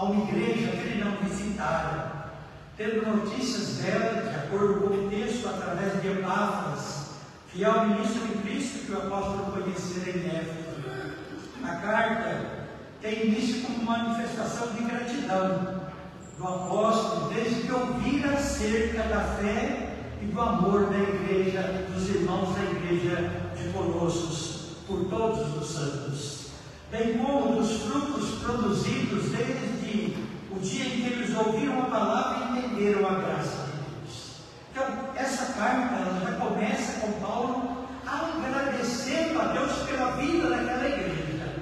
A uma igreja que ele não visitara, tendo notícias dela, de acordo com o texto, através de Epáfras, fiel ministro em Cristo que o apóstolo conhecera em Éfeso. A carta tem início como manifestação de gratidão do apóstolo desde que ouvira acerca da fé e do amor da igreja, dos irmãos da igreja de Colossos, por todos os santos, como dos frutos produzidos desde o dia em que eles ouviram a palavra e entenderam a graça de Deus. Então, essa carta ela já começa com Paulo agradecendo a Deus pela vida daquela igreja.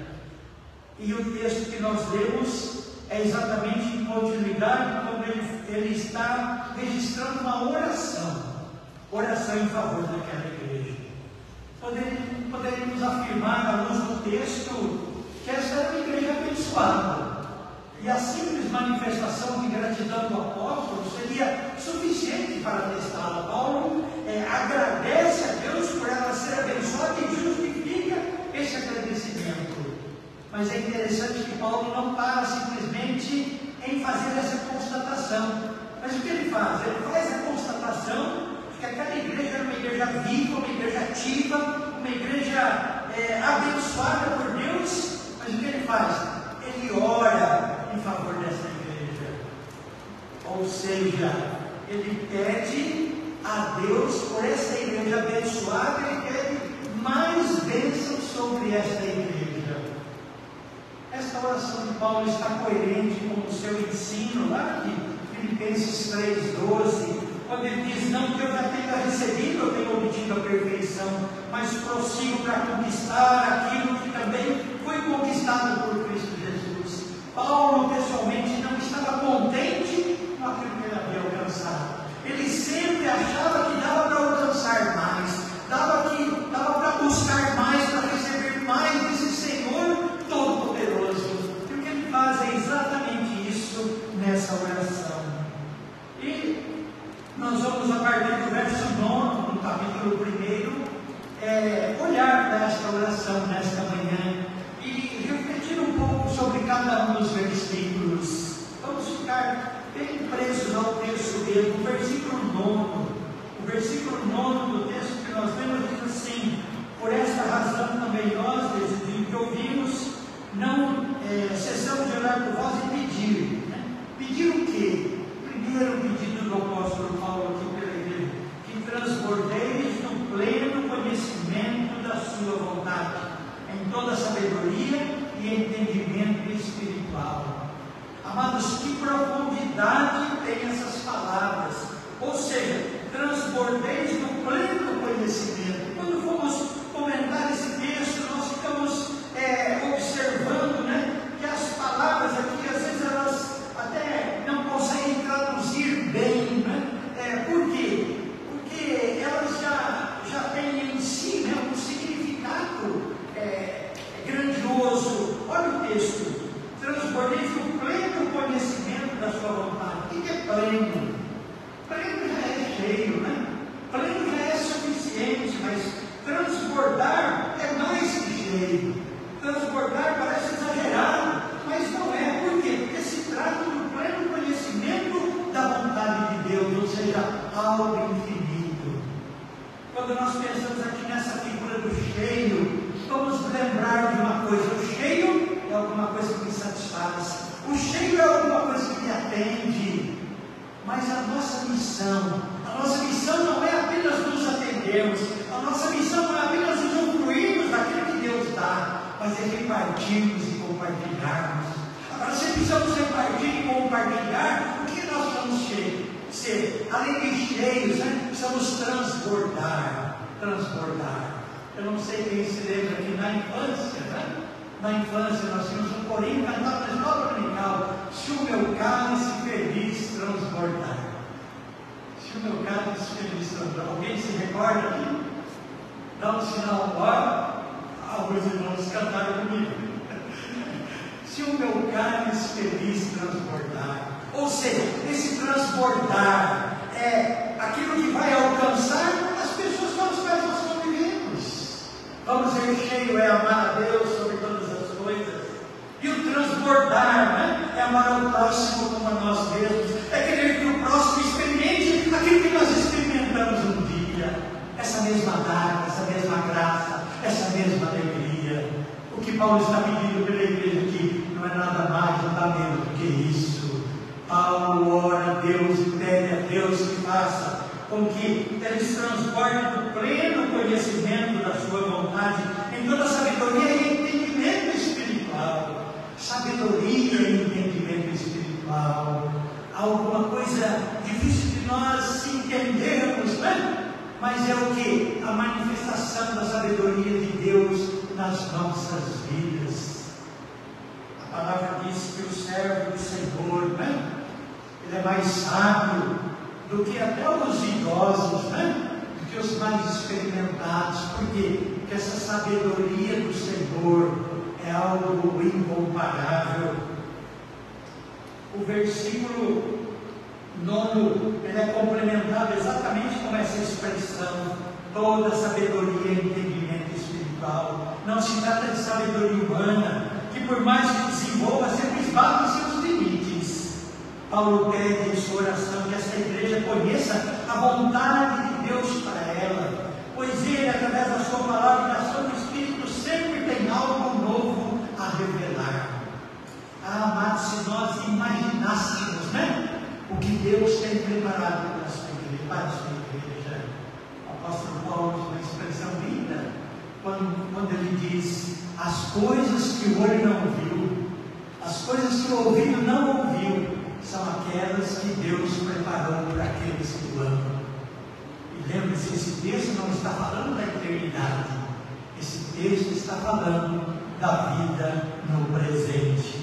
E o texto que nós lemos é exatamente em continuidade quando ele, ele está registrando uma oração, oração em favor daquela igreja. Poderíamos afirmar, à luz do texto, esta era uma igreja abençoada. E a simples manifestação de gratidão do apóstolo seria suficiente para testá-la. Paulo é, agradece a Deus por ela ser abençoada e justifica esse agradecimento. Mas é interessante que Paulo não para simplesmente em fazer essa constatação. Mas o que ele faz? Ele faz a constatação de que aquela igreja era uma igreja viva, uma igreja ativa, uma igreja é, abençoada por Deus. Mas o que ele faz? Ele ora em favor dessa igreja. Ou seja, ele pede a Deus por essa igreja abençoada, ele pede mais bênçãos sobre esta igreja. Esta oração de Paulo está coerente com o seu ensino lá de Filipenses 3,12, quando ele diz: Não que eu já tenha recebido, eu tenho obtido a perfeição, mas prossigo para conquistar aquilo que também foi conquistado por Cristo Jesus. Paulo, pessoalmente, não estava contente com aquilo que ele havia alcançado. Ele sempre achava que missão, a nossa missão não é apenas nos atendermos, a nossa missão não é apenas usufruirmos daquilo que Deus dá, mas é repartirmos e compartilharmos. Agora, se precisamos repartir e compartilhar, o que nós cheios? Ser, além de cheios, né? precisamos transbordar. Transbordar. Eu não sei quem se lembra aqui na infância, né? Na infância nós tínhamos um corinho cantado na escola dominical. Se o meu cálice feliz transbordar. O meu cálice feliz transbordar. Alguém se recorda aqui? Dá um sinal, olha alguns irmãos cantaram comigo. Se o meu cálice feliz transbordar, Ou seja, esse transbordar é aquilo que vai alcançar as pessoas com as quais nós convivemos. Vamos ser cheio, é amar a Deus sobre todas as coisas. E o transbordar né? é amar o próximo como a nós mesmos. Mesma dádiva, essa mesma graça, essa mesma alegria. O que Paulo está pedindo pela igreja aqui não é nada mais, nada menos do que isso. Paulo ora a Deus e pede a Deus que faça com que eles transportem o pleno conhecimento da sua vontade em toda sabedoria e entendimento espiritual. Sabedoria e entendimento espiritual. Alguma coisa difícil de nós entendermos, né? Mas é o que? A manifestação da sabedoria de Deus nas nossas vidas. A palavra diz que o servo do Senhor, né? Ele é mais sábio do que até os idosos, né? Do que os mais experimentados. Por quê? Porque essa sabedoria do Senhor é algo incomparável. O versículo nono, ele é complementado exatamente com essa expressão, toda sabedoria e entendimento espiritual. Não se trata de sabedoria humana, que por mais que desenvolva, sempre esbarra em seus limites. Paulo pede em sua oração que essa igreja conheça a vontade de Deus para ela, pois ele, através da sua palavra e da sua Espírito, sempre tem algo novo a revelar. Ah, amados, se nós imaginássemos, né? O que Deus tem preparado para a sua igreja. Para a sua igreja. O apóstolo Paulo usa uma expressão linda quando, quando ele diz: as coisas que o olho não viu, as coisas que o ouvido não ouviu, são aquelas que Deus preparou para aqueles que o amam. E lembre-se, esse texto não está falando da eternidade, esse texto está falando da vida no presente.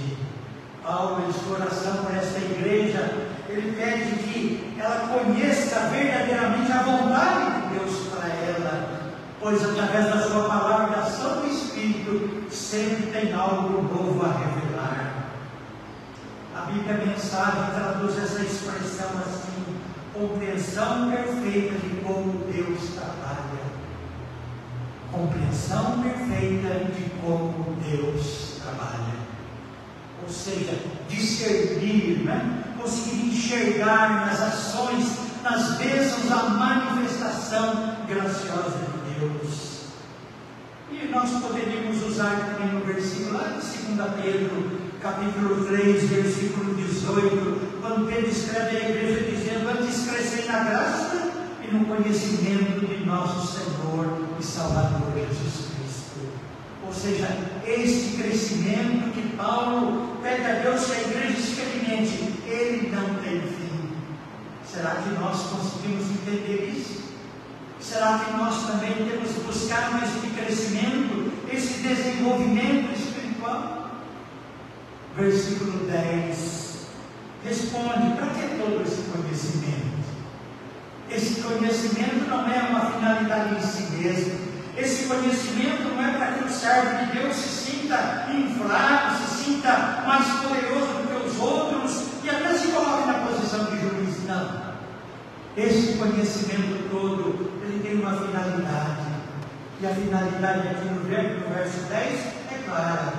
Paulo, em sua oração por esta igreja, ele pede que ela conheça verdadeiramente a vontade de Deus para ela, pois através da sua palavra, da ação do Espírito, sempre tem algo novo a revelar. A Bíblia a Mensagem traduz essa expressão assim: compreensão perfeita de como Deus trabalha. Compreensão perfeita de como Deus trabalha. Ou seja, discernir, né? Conseguir enxergar nas ações, nas bênçãos, a manifestação graciosa de Deus. E nós poderíamos usar também no versículo lá de 2 Pedro, capítulo 3, versículo 18, quando Pedro escreve à igreja dizendo: Antes crescei na graça e no conhecimento de nosso Senhor e Salvador Jesus Cristo. Ou seja, este crescimento que Paulo pede a Deus que a igreja experimente, ele não tem fim. Será que nós conseguimos entender isso? Será que nós também temos buscado esse crescimento, esse desenvolvimento espiritual? Versículo 10 responde: para que todo esse conhecimento? Esse conhecimento não é uma finalidade em si mesmo. Esse conhecimento não é para que o servo de Deus se sinta inflado, se sinta mais poderoso do que os outros, e até se coloque na posição de juiz. Não. Esse conhecimento todo, ele tem uma finalidade. E a finalidade aqui no verso 10 é clara: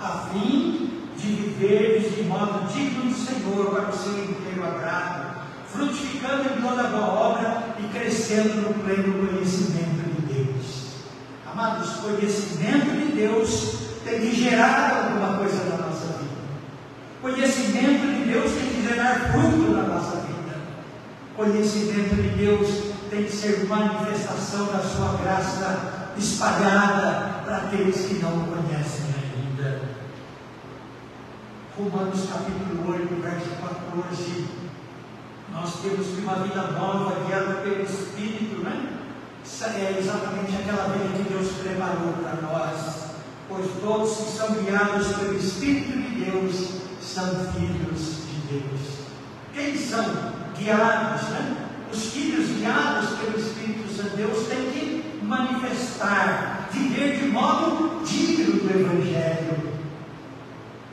a fim de viver de modo digno do Senhor para o seu inteiro agrado, frutificando em toda boa obra e crescendo no pleno conhecimento de Deus. Amados, conhecimento de Deus tem que gerar alguma coisa na nossa vida. Conhecimento de Deus tem que gerar fruto na nossa vida. Conhecimento de Deus tem que ser manifestação da sua graça espalhada para aqueles que não o conhecem ainda. Romanos capítulo 8, verso 14. Nós temos que uma vida nova guiada pelo Espírito, né? É exatamente aquela vida que Deus preparou para nós. Pois todos que são guiados pelo Espírito de Deus são filhos de Deus. Quem são guiados, né? Os filhos guiados pelo Espírito Santo de Deus têm que manifestar, viver de modo digno do Evangelho.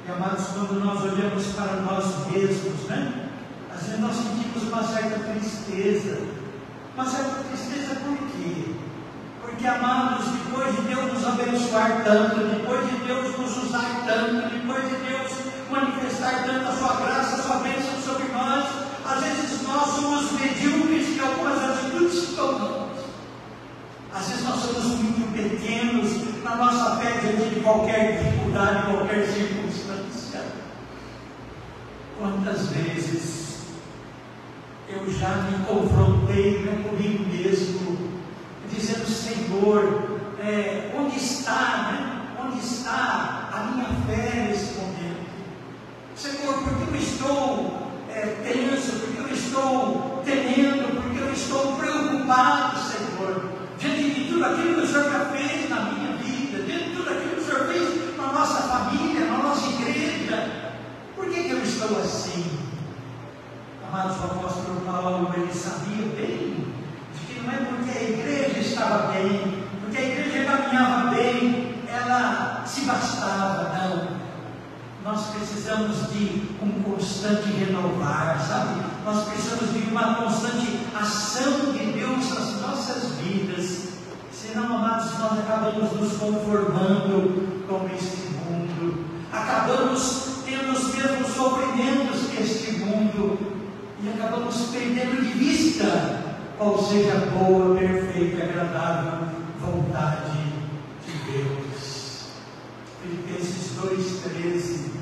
E amados, quando nós olhamos para nós mesmos, né? Às vezes nós sentimos uma certa tristeza. Uma certa tristeza por quê? Porque, amados, depois de Deus nos abençoar tanto, depois de Deus nos usar tanto, depois de Deus manifestar tanto a sua graça, a sua bênção sobre nós, às vezes nós somos medíocres em algumas atitudes tomamos. Às vezes nós somos muito pequenos na nossa fé diante de qualquer dificuldade, qualquer circunstância. Quantas vezes eu já me confrontei né, comigo mesmo, dizendo, Senhor, é, onde está, né? Onde está a minha fé nesse momento? Senhor, porque eu estou é, tenso, porque eu estou temendo, porque eu estou preocupado, Senhor, diante de tudo aquilo que o Senhor já fez na minha vida, diante de tudo aquilo que o Senhor fez na nossa família, na nossa igreja. Por que, que eu estou assim? Amados, o apóstolo Paulo, ele sabia bem de que não é porque a igreja estava bem, porque a igreja caminhava bem, ela se bastava, não nós precisamos de um constante renovar, sabe? Nós precisamos de uma constante ação de Deus nas nossas vidas. Senão, amados, nós acabamos conformando com este mundo, acabamos tendo os mesmos sofrimentos que este mundo e acabamos perdendo de vista qual seja a boa, perfeita agradável vontade de Deus. Filipenses 2,13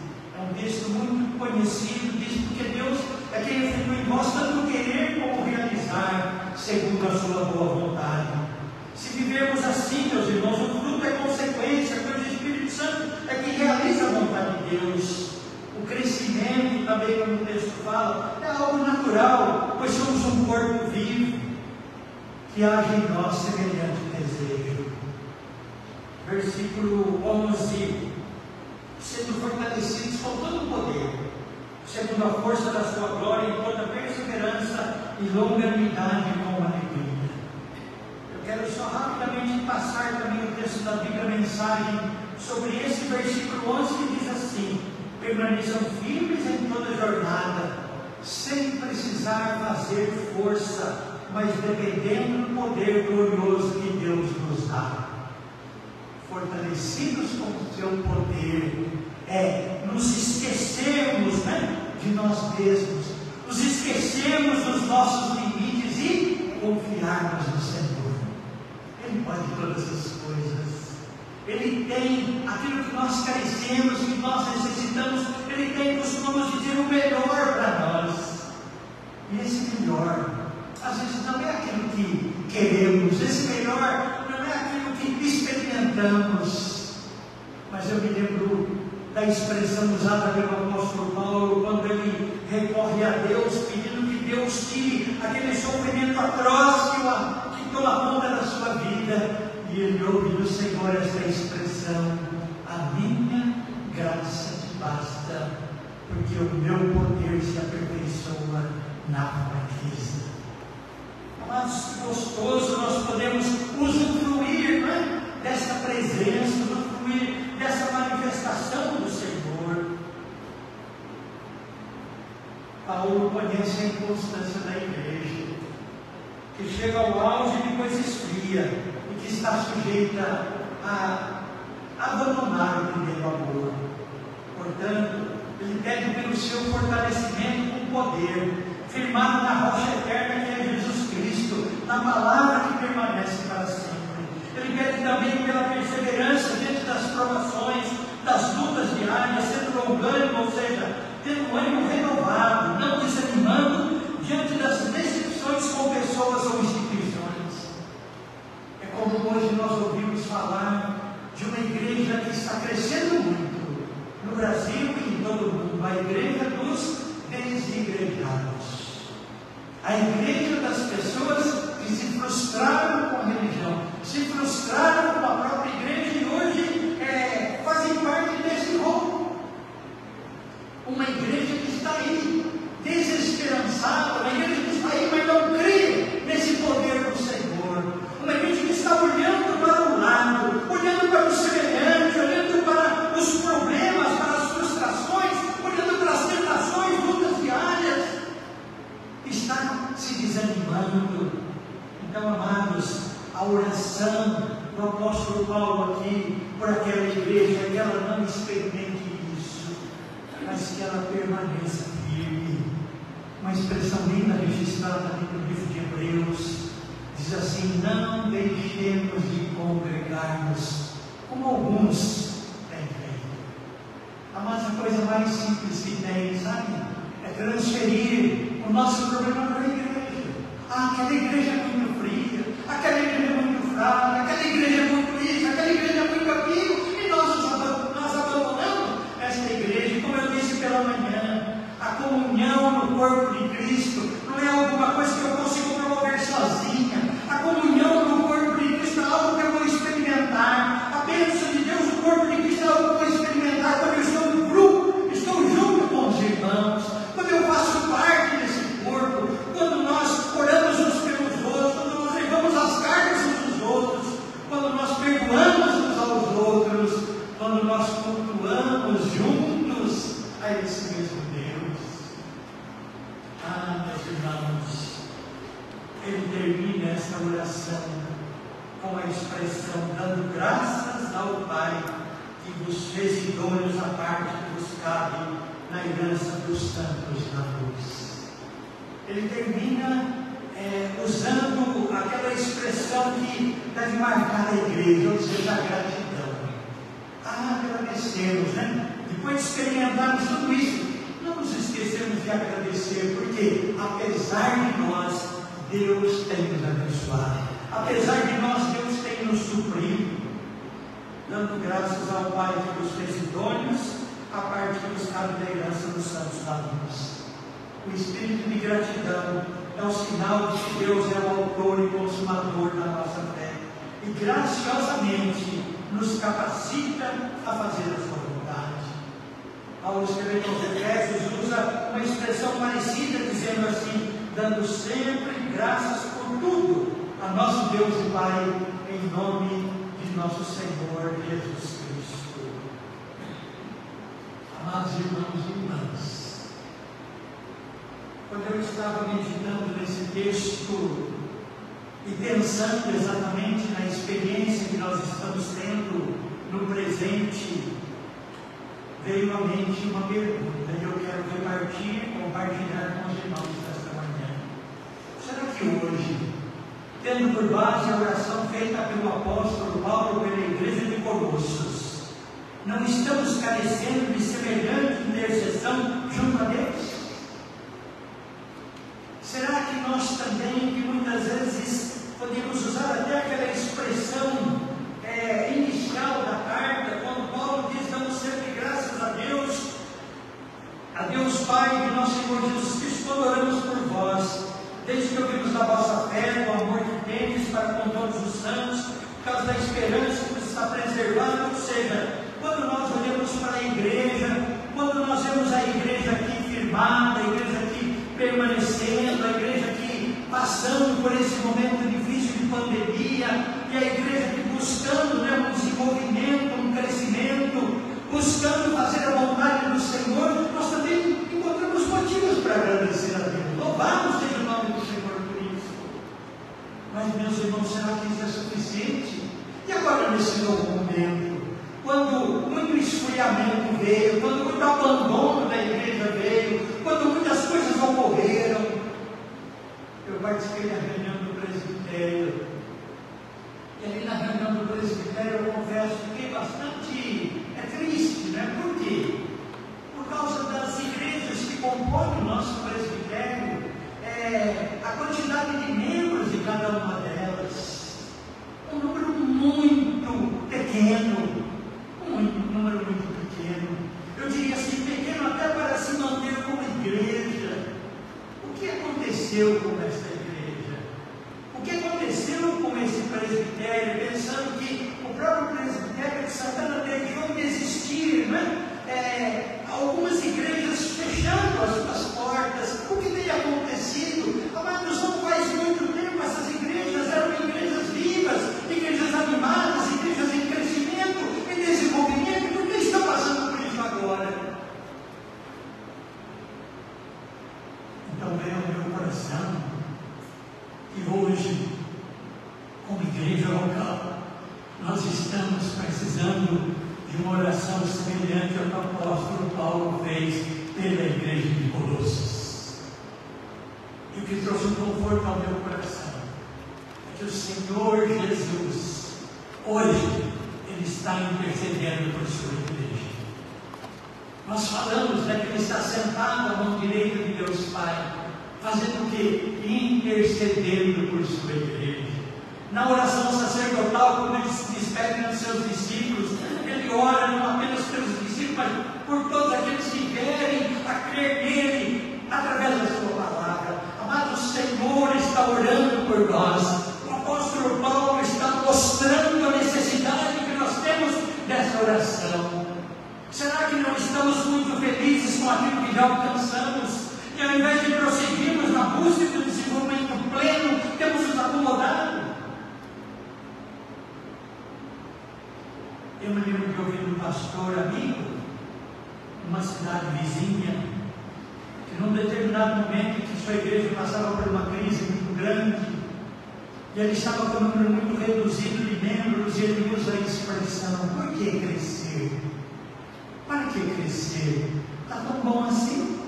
um texto muito conhecido, diz porque Deus é quem efetua em vós tanto querer como realizar, segundo a sua boa vontade. Se vivermos assim, meus irmãos, o fruto é consequência, pois o Espírito Santo é quem realiza a vontade de Deus. O crescimento, também como o texto fala, é algo natural, pois somos um corpo vivo que age em nós semelhante desejo. Versículo 11 sendo fortalecidos com todo o poder, segundo a força da sua glória, em toda perseverança e longanimidade com alegria. Eu quero só rapidamente passar também o texto da Bíblia, a mensagem, sobre esse versículo 11 que diz assim: permaneçam firmes em toda jornada, sem precisar fazer força, mas dependendo do poder glorioso que Deus nos dá fortalecidos com o seu poder, é nos esquecermos né, de nós mesmos, nos esquecermos dos nossos limites e confiarmos no Senhor. Ele pode todas as coisas. Ele tem aquilo que nós carecemos, que nós necessitamos, Ele tem, costumamos dizer, o melhor para nós. E esse melhor, às vezes não é aquilo que queremos, esse melhor não é aquilo que experimentamos. Mas eu me lembro da expressão usada pelo apóstolo Paulo quando ele recorre a Deus, pedindo que Deus tire aquele sofrimento atroz que toma conta da sua vida. E ele ouve do Senhor esta expressão: A minha graça te basta, porque o meu poder se aperfeiçoa na fraqueza. Mas que gostoso nós podemos usufruir né, dessa presença, usufruir dessa manifestação do Senhor. Paulo conhece a inconstância da igreja, que chega ao auge e depois esfria, está sujeita a abandonar o primeiro amor. Portanto, ele pede pelo seu fortalecimento com poder, firmado na rocha eterna que é Jesus Cristo, na palavra que permanece para sempre. Ele pede também pela perseverança diante das provações, das lutas diárias, sendo longânimo, ou seja, tendo um ânimo renovado, não desanimando diante das decepções com pessoas ou instituições. Hoje nós ouvimos falar de uma igreja que está crescendo muito no Brasil e em todo o mundo, a igreja dos desigrejados. A igreja das pessoas que se frustraram com a religião, se frustraram com a própria igreja e hoje é, fazem parte desse roubo. Uma igreja que está aí, desesperançada, uma igreja que está aí, mas não crê nesse poder do Senhor. Uma igreja que está olhando para o lado, olhando para o semelhante, olhando para os problemas, para as frustrações está se desanimando. Então, amados, a oração do apóstolo Paulo aqui por aquela igreja, que ela não experimente isso, mas que ela permaneça firme. Uma expressão linda registrada no livro de Hebreus, diz assim: Não deixemos de congregar-nos, como alguns têm feito. A mais coisa mais simples que tem, sabe? É transferir o nosso problema para a igreja. Ah, aquela igreja é muito fria, aquela igreja é muito fraca, comunhão que vos fez idôneos a parte que vos cabe na herança dos santos na luz. Ele termina é, usando aquela expressão que deve marcar a igreja, ou seja, a gratidão. Ah, agradecemos, né? Depois de experimentarmos tudo isso, não nos esquecemos de agradecer, porque apesar de nós, Deus tem nos abençoado. Apesar de nós, Deus tem nos suprido, dando graças ao Pai que nos fez idôneos, a que nos cabe da herança dos santos da luz. O espírito de gratidão é o sinal de que Deus é o autor e consumador da nossa fé e graciosamente nos capacita a fazer a sua vontade. Paulo escrevendo aos Efésios usa uma expressão parecida, dizendo assim: dando sempre graças por tudo a nosso Deus e Pai, em nome de nosso Senhor Jesus Cristo. Amados irmãos e irmãs, quando eu estava meditando nesse texto e pensando exatamente na experiência que nós estamos tendo no presente, veio à mente uma pergunta e eu quero repartir, compartilhar com os irmãos desta manhã. Será que hoje, tendo por base a oração feita pelo apóstolo Paulo pela igreja de Colossos, não estamos carecendo de semelhante intercessão junto a Deus? Será que nós também, que muitas vezes podemos usar até aquela expressão é, inicial da carta, quando Paulo diz: damos sempre graças a Deus, a Deus Pai de nosso Senhor Jesus Cristo, quando oramos por vós, desde que ouvimos da vossa fé, do amor que tendes para com todos os santos, por causa da esperança que nos está preservando, ou seja, quando nós olhamos para a igreja, quando nós vemos a igreja aqui firmada, a igreja aqui permanecendo, a igreja aqui passando por esse momento difícil de pandemia, e a igreja aqui buscando né, um desenvolvimento, um crescimento, buscando fazer a vontade do Senhor, nós também encontramos motivos para agradecer a Deus. Louvamos seja o nome do Senhor por isso. Mas, meus irmãos, será que isso é suficiente? E agora, nesse novo momento? Quando muito esfriamento veio, quando muito abandono da igreja veio, quando muitas coisas ocorreram, eu participei da reunião do presbitério. E ali na reunião do presbitério eu confesso que fiquei bastante é triste, né? Por quê? Por causa das igrejas que compõem o nosso presbitério, é, a quantidade de membros de cada uma delas, um número muito pequeno muito, um número muito pequeno. Eu diria assim, pequeno até para se manter como igreja. O que aconteceu com essa igreja? O que aconteceu com esse presbitério, pensando que o próprio presbitério de Santana deixou de existir, né? É, algumas igrejas fechando as suas portas. O que tem acontecido? Amados, não faz muito tempo essas igrejas eram igrejas vivas, igrejas animadas, igrejas em crescimento, em desenvolvimento. Por que está passando por isso agora? Então veio ao meu coração igreja local, nós estamos precisando de uma oração semelhante ao que o apóstolo Paulo fez pela igreja de Colossos. E o que trouxe um conforto ao meu coração é que o Senhor Jesus, hoje, Ele está intercedendo por sua igreja. Nós falamos né, que Ele está sentado à mão direita de Deus Pai, fazendo o quê? Intercedendo por sua igreja. Na oração sacerdotal, quando ele se despede dos seus discípulos, ele ora não apenas pelos discípulos, mas por todos aqueles que vierem a crer nele através da sua palavra. Amado, o Senhor está orando por nós. O apóstolo Paulo está mostrando a necessidade que nós temos dessa oração. Será que não estamos muito felizes com aquilo que já alcançamos? E ao invés de prosseguirmos na busca do desenvolvimento pleno, temos nos acomodado? Eu me lembro de ouvir um pastor amigo, numa cidade vizinha, que num determinado momento que sua igreja passava por uma crise grande, e ele estava com um número muito reduzido de membros, e ele usa a expressão: por que crescer? Para que crescer? Está tão bom assim?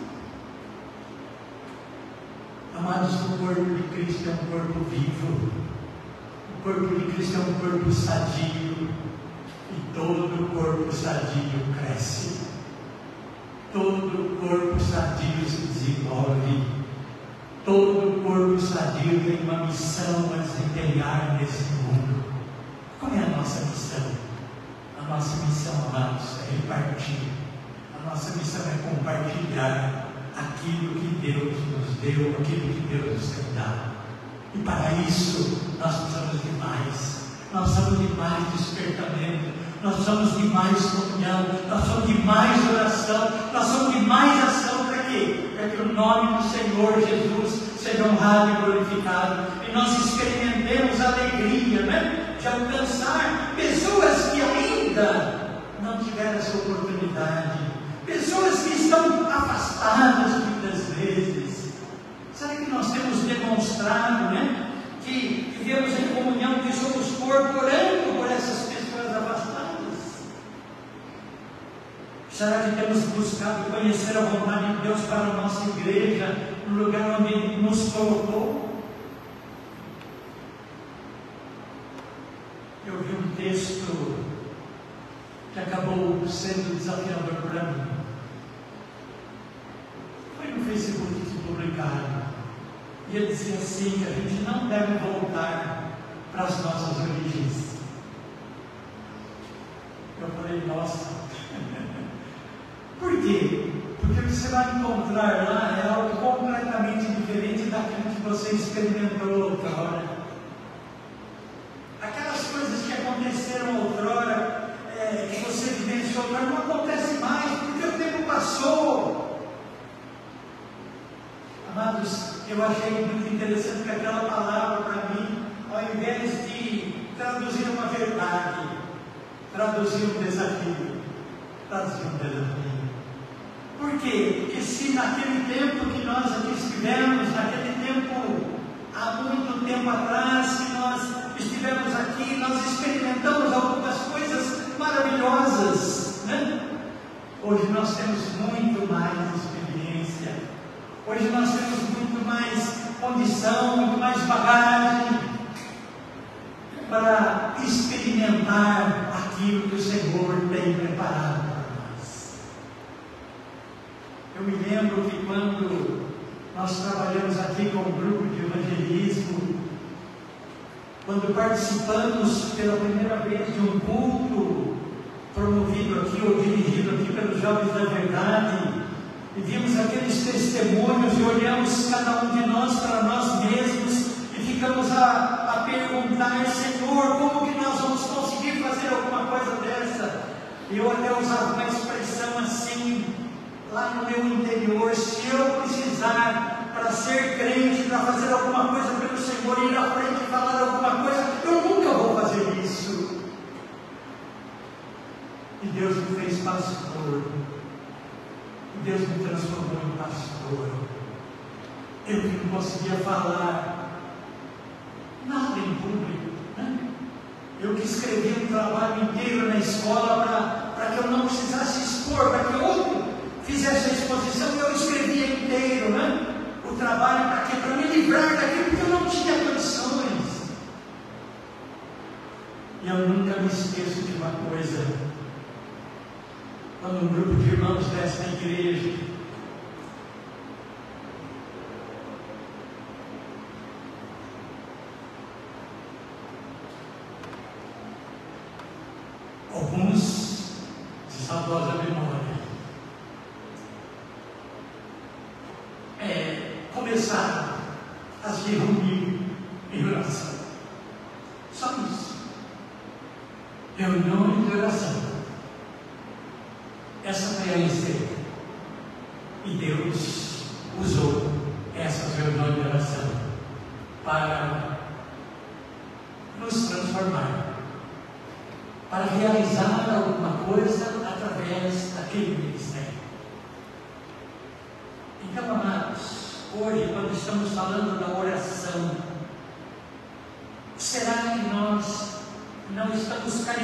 Amados, o corpo de Cristo é um corpo vivo. O corpo de Cristo é um corpo sadio. E todo corpo sadio cresce. Todo corpo sadio se desenvolve. Todo corpo sadio tem uma missão a desempenhar nesse mundo. Qual é a nossa missão? A nossa missão, amados, é repartir. A nossa missão é compartilhar aquilo que Deus nos deu, aquilo que Deus nos tem dado. E para isso, nós precisamos de mais. Nós precisamos de mais despertamento nós precisamos de mais comunhão, nós precisamos de mais oração, nós precisamos de mais ação para quê? Para que o nome do Senhor Jesus seja honrado e glorificado. E nós experimentemos a alegria né, de alcançar pessoas que ainda não tiveram essa oportunidade, pessoas que estão afastadas muitas vezes. Será que nós temos demonstrado né, que vivemos em comunhão, que somos corpo orando por essas pessoas afastadas? Será que temos buscado conhecer a vontade de Deus para a nossa igreja, no lugar onde Ele nos colocou? Eu vi um texto que acabou sendo desafiador para mim. Foi no Facebook que publicaram. E ele dizia assim: que a gente não deve voltar para as nossas origens. Eu falei, nossa, quê? Porque o que você vai encontrar lá é algo completamente diferente daquilo que você experimentou outrora. Aquelas coisas que aconteceram outrora, é, que você vivenciou outrora, não acontece mais, porque o tempo passou. Amados, eu achei muito interessante que aquela palavra para mim, ao invés de traduzir uma verdade, traduzir um desafio. Traduzir um desafio. Por quê? Porque se naquele tempo que nós aqui estivemos, naquele tempo, há muito tempo atrás, que nós estivemos aqui, nós experimentamos algumas coisas maravilhosas, né? Hoje nós temos muito mais experiência, hoje nós temos muito mais condição, muito mais bagagem para experimentar aquilo que o Senhor tem preparado eu me lembro que quando nós trabalhamos aqui com um grupo de evangelismo, quando participamos pela primeira vez de um culto promovido aqui ou dirigido aqui pelos Jovens da Verdade, e vimos aqueles testemunhos e olhamos cada um de nós para nós mesmos e ficamos a, a perguntar, Senhor, como que nós vamos conseguir fazer alguma coisa dessa? E eu até usava uma expressão assim, lá no meu interior, se eu precisar para ser crente, para fazer alguma coisa pelo Senhor, ir à frente e falar alguma coisa, eu nunca vou fazer isso. E Deus me fez pastor. E Deus me transformou em pastor. Eu que não conseguia falar nada em público. Né? Eu que escrevi um trabalho inteiro na escola para que eu não precisasse expor, para que outro fiz essa exposição e eu escrevia inteiro, né? O trabalho para quê? Para me livrar daquilo que eu não tinha condições. E eu nunca me esqueço de uma coisa. Quando um grupo de irmãos desta igreja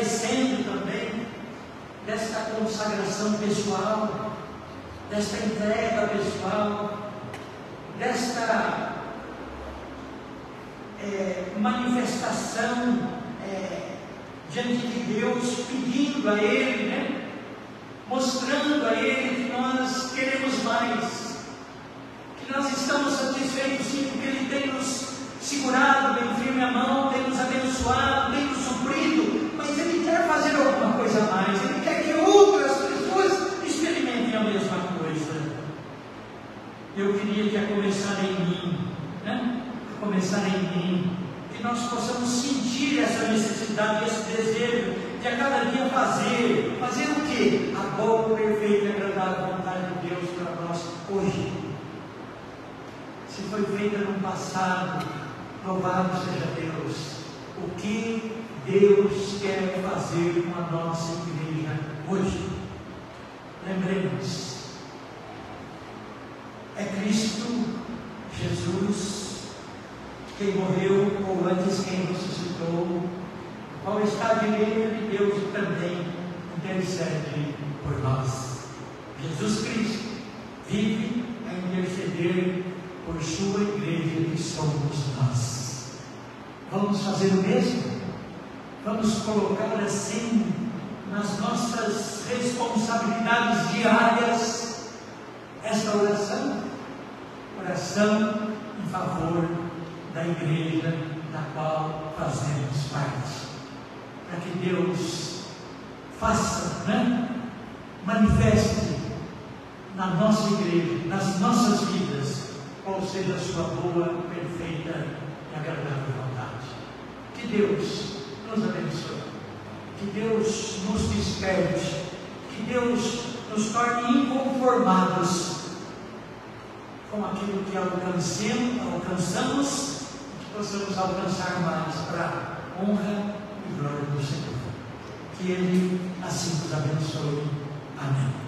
dizendo também desta consagração pessoal, desta entrega pessoal, desta é, manifestação é, diante de Deus, pedindo a Ele, né? mostrando a Ele que nós queremos mais, que nós estamos satisfeitos sim, porque Ele tem nos segurado bem firme a mão, tem nos abençoado, tem pensar em mim, que nós possamos sentir essa necessidade, esse desejo de a cada dia fazer, fazer o que? A boa, perfeita e agradável vontade de Deus para nós hoje. Se foi feita no passado, louvado seja Deus. O que Deus quer fazer com a nossa igreja hoje? Lembremos, é Cristo Jesus quem morreu ou antes quem ressuscitou, ao estar direito de Deus também intercede por nós. Jesus Cristo vive a interceder por sua igreja que somos nós. Vamos fazer o mesmo? Vamos colocar assim nas nossas responsabilidades diárias esta oração? Oração em favor da igreja da qual fazemos parte. Para que Deus faça, né? manifeste na nossa igreja, nas nossas vidas, qual seja a sua boa, perfeita e agradável vontade. Que Deus nos abençoe, que Deus nos desperte, que Deus nos torne inconformados com aquilo que alcancemos, alcançamos possamos alcançar mais para honra e glória do Senhor. Que Ele assim nos abençoe. Amém.